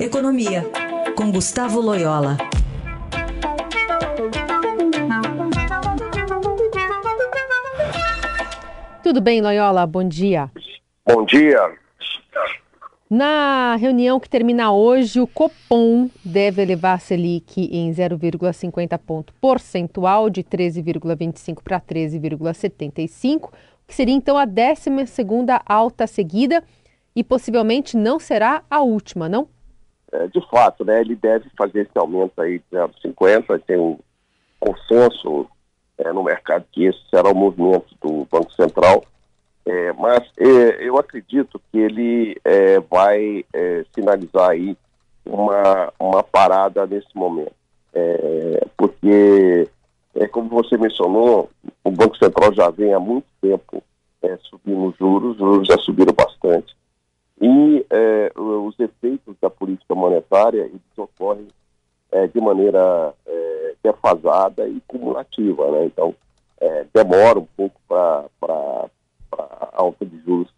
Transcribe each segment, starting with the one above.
Economia, com Gustavo Loyola. Tudo bem, Loyola? Bom dia. Bom dia. Na reunião que termina hoje, o Copom deve elevar a Selic em 0,50 ponto percentual de 13,25 para 13,75, que seria então a 12ª alta seguida e possivelmente não será a última, não? É, de fato, né, ele deve fazer esse aumento aí de 0,50, tem um consenso é, no mercado que esse será o movimento do Banco Central é, mas é, eu acredito que ele é, vai é, sinalizar aí uma, uma parada nesse momento. Porque, é, como você mencionou, o Banco Central já vem há muito tempo subindo os juros, os juros já subiram bastante. E da monetária eles ocorrem de maneira defasada e cumulativa. Né? Então, demora um pouco para a alta de juros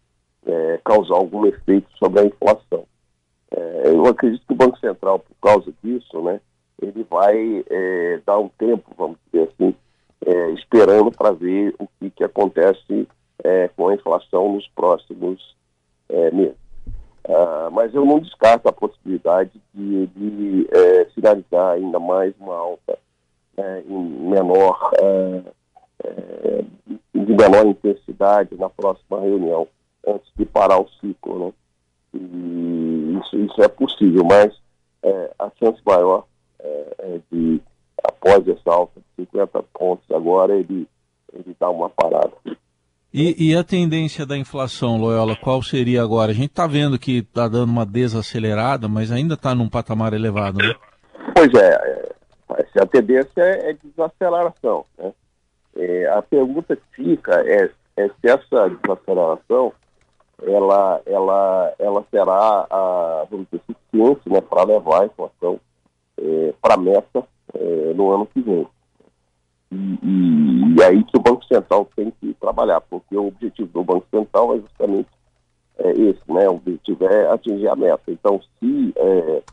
é, causar algum efeito sobre a inflação. É, eu acredito que o Banco Central, por causa disso, né, ele vai é, dar um tempo, vamos dizer assim, é, esperando para ver o que, que acontece é, com a inflação nos próximos é, meses. Ah, mas eu não descarto a possibilidade de ele finalizar ainda mais uma alta em menor de menor intensidade na próxima reunião, antes de parar o ciclo. Né? E isso, isso é possível, mas é, a chance maior é, é de, após essa alta de 50 pontos agora, ele, ele dá uma parada. E, e, a tendência da inflação, Loyola, qual seria agora? A gente está vendo que está dando uma desacelerada, mas ainda está num patamar elevado, né? Pois é, é a tendência é desaceleração. Né? É, a pergunta que fica é, é se essa desaceleração ela, ela, ela será a, vamos dizer, suficiente né, para levar a inflação é, para a meta é, no ano que vem. E, e, e, aí que o Banco Central tem que trabalhar, porque o objetivo do Banco Central é justamente é, esse, né? O objetivo é atingir a meta. Então, se, é,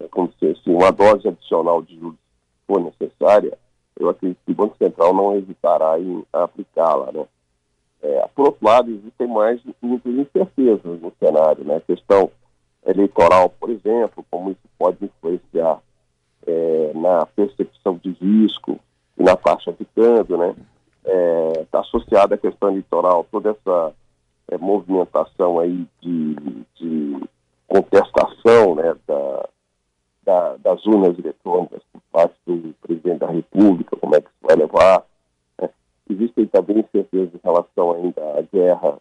é se, se uma dose adicional de juros for necessária, eu acredito que o Banco Central não hesitará em aplicá-la. Né? É, por outro lado, existem mais muitas incertezas no cenário. Né? A questão eleitoral, por exemplo, como isso pode influenciar é, na percepção de risco e na de câmbio, né? Está é, associada à questão eleitoral toda essa é, movimentação aí de, de contestação né, da, da, das urnas eletrônicas por parte do presidente da República, como é que isso vai levar. Né? Existem também incertezas em relação ainda à guerra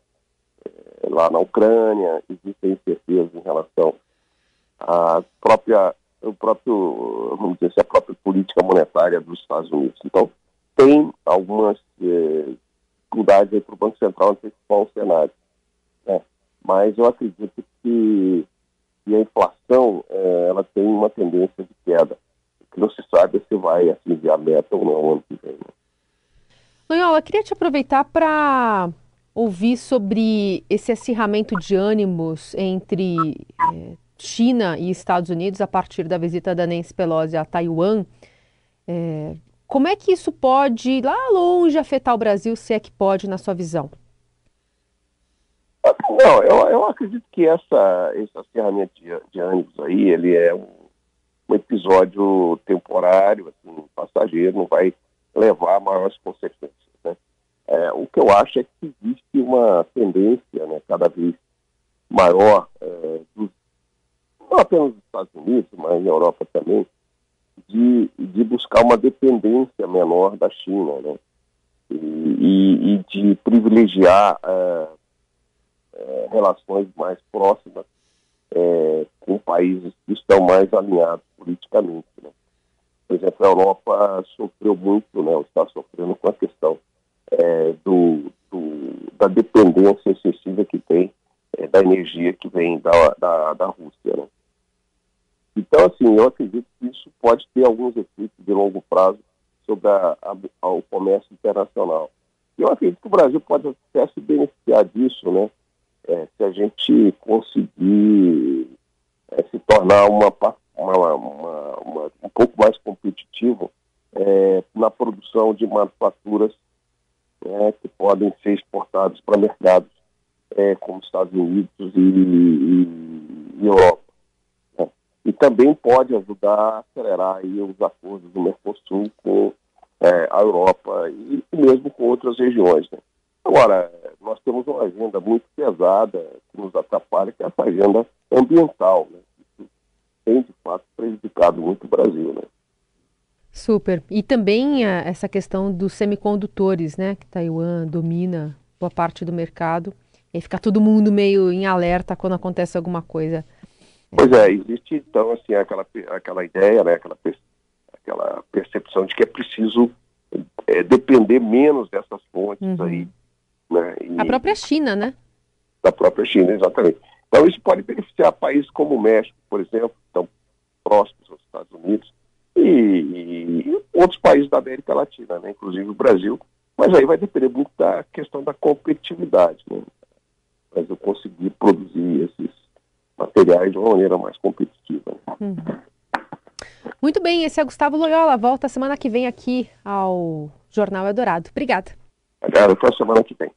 eh, lá na Ucrânia, existem incertezas em relação à própria, o próprio, vamos dizer assim, a própria política monetária dos Estados Unidos. Então, tem algumas eh, dificuldades para o Banco Central antecipar o cenário. Né? Mas eu acredito que e a inflação eh, ela tem uma tendência de queda. Que não se sabe se vai atingir a meta ou não ano que vem. Né? Loyola, queria te aproveitar para ouvir sobre esse acirramento de ânimos entre eh, China e Estados Unidos a partir da visita da Nancy Pelosi a Taiwan. Eh, como é que isso pode, lá longe, afetar o Brasil, se é que pode, na sua visão? Não, eu, eu acredito que essa, esse acirramento de, de ânimos aí, ele é um, um episódio temporário, assim, passageiro, não vai levar a maiores consequências. Né? É, o que eu acho é que existe uma tendência né, cada vez maior, é, não apenas dos Estados Unidos, mas na Europa também, de, de buscar uma dependência menor da China, né? E, e, e de privilegiar uh, é, relações mais próximas é, com países que estão mais alinhados politicamente. Né? Por exemplo, a Europa sofreu muito, né, está sofrendo com a questão é, do, do, da dependência excessiva que tem é, da energia que vem da, da, da Rússia. Né? Então, assim, eu acredito que isso pode ter alguns efeitos de longo prazo sobre a, a, o comércio internacional. Eu acredito que o Brasil pode até se beneficiar disso, né? é, se a gente conseguir é, se tornar uma, uma, uma, uma um pouco mais competitivo é, na produção de manufaturas é, que podem ser exportadas para mercados é, como Estados Unidos e, e, e Europa. Também pode ajudar a acelerar aí, os acordos do Mercosul com é, a Europa e, e, mesmo com outras regiões. Né? Agora, nós temos uma agenda muito pesada que nos atrapalha, que é essa agenda ambiental. Né? Isso tem, de fato, prejudicado muito o Brasil. Né? Super. E também a, essa questão dos semicondutores, né? Que Taiwan domina boa parte do mercado. E fica todo mundo meio em alerta quando acontece alguma coisa. Pois é, existe então assim aquela, aquela ideia, né, aquela, aquela percepção de que é preciso é, depender menos dessas fontes uhum. aí. Né, e, a própria China, né? Da própria China, exatamente. Então isso pode beneficiar países como o México, por exemplo, estão próximos aos Estados Unidos, e, e, outros países da América Latina, né, inclusive o Brasil, mas aí vai depender muito da questão da competitividade, né? Mas eu conseguir produzir esses materiais de uma maneira mais competitiva. Uhum. Muito bem, esse é Gustavo Loyola. Volta semana que vem aqui ao Jornal Eldorado. Obrigada. Obrigado, até a semana que vem.